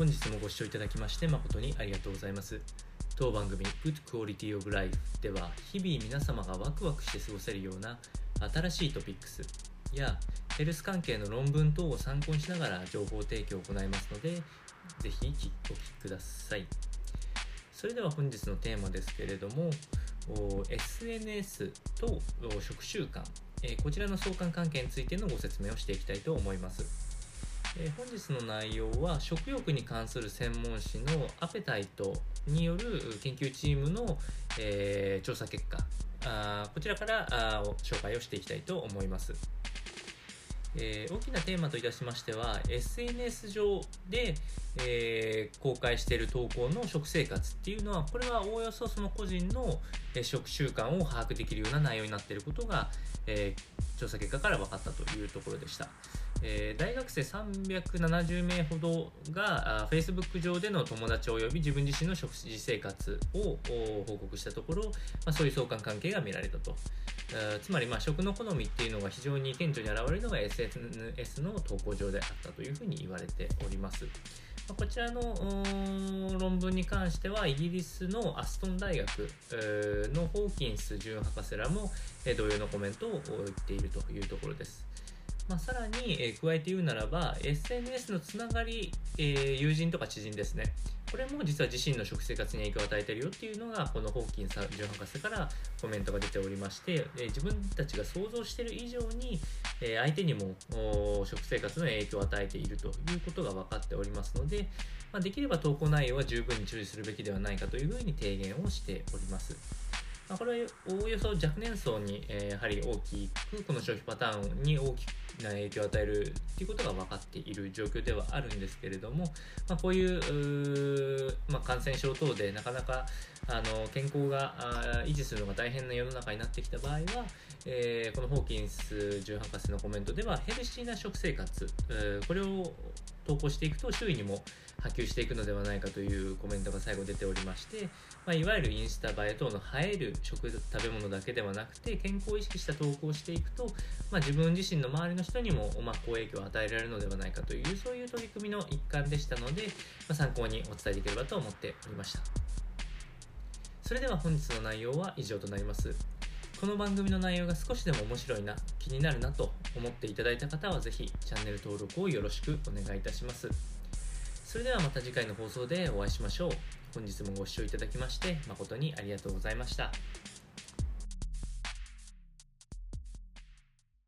本日もご視聴いただきまして誠にありがとうございます。当番組 Good Quality of Life では日々皆様がワクワクして過ごせるような新しいトピックスやヘルス関係の論文等を参考にしながら情報提供を行いますのでぜひお聞きください。それでは本日のテーマですけれども SNS と食習慣こちらの相関関係についてのご説明をしていきたいと思います。え本日の内容は食欲に関する専門誌のアペタイトによる研究チームの、えー、調査結果あこちらからあ紹介をしていきたいと思います。えー、大きなテーマといたしましては SNS 上で、え、公開している投稿の食生活っていうのはこれはおおよそその個人の、食習慣を把握できるような内容になっていることが、え、調査結果から分かったというところでした。えー、大学生370名ほどがあ Facebook 上での友達及び自分自身の食事生活を報告したところ、まあ、そういう相関関係が見られたと。つまりまあ食の好みっていうのが非常に顕著に現れるのが SNS の投稿上であったというふうに言われております。こちらの論文に関してはイギリスのアストン大学のホーキンス准博士らも同様のコメントを言っているというところです。まあ、さらに、え、加えて言うならば SNS のつながり、えー、友人とか知人ですねこれも実は自身の食生活に影響を与えているよっていうのがこのホーキンさん准博士からコメントが出ておりまして、え、自分たちが想像している以上に、え相手にも食生活の影響を与えているということが分かっておりますので、まあ、できれば投稿内容は十分に注意するべきではないかというふうに提言をしております。まあ、これはおおよそ若年層に、え、やはり大きくこの消費パターンに大きな影響を与えるということが分かっている状況ではあるんですけれども、まあ、こういうまあ、感染症等でなかなかあの健康が維持するのが大変な世の中になってきた場合は、えー、このホーキンス准博士のコメントではヘルシーな食生活、これを投稿していくと周囲にも波及していくのではないかというコメントが最後出ておりまして、まあ、いわゆるインスタ映え等の映える食食べ物だけではなくて健康を意識した投稿をしていくと、まあ、自分自身の周りの人にも、まあ、好影響を与えられるのではないかというそういう取り組みの一環でしたので、まあ、参考にお伝えできればと思っておりましたそれでは本日の内容は以上となりますこの番組の内容が少しでも面白いな気になるなと思っていただいた方はぜひチャンネル登録をよろしくお願いいたしますそれではまた次回の放送でお会いしましょう。本日もご視聴いただきまして誠にありがとうございました。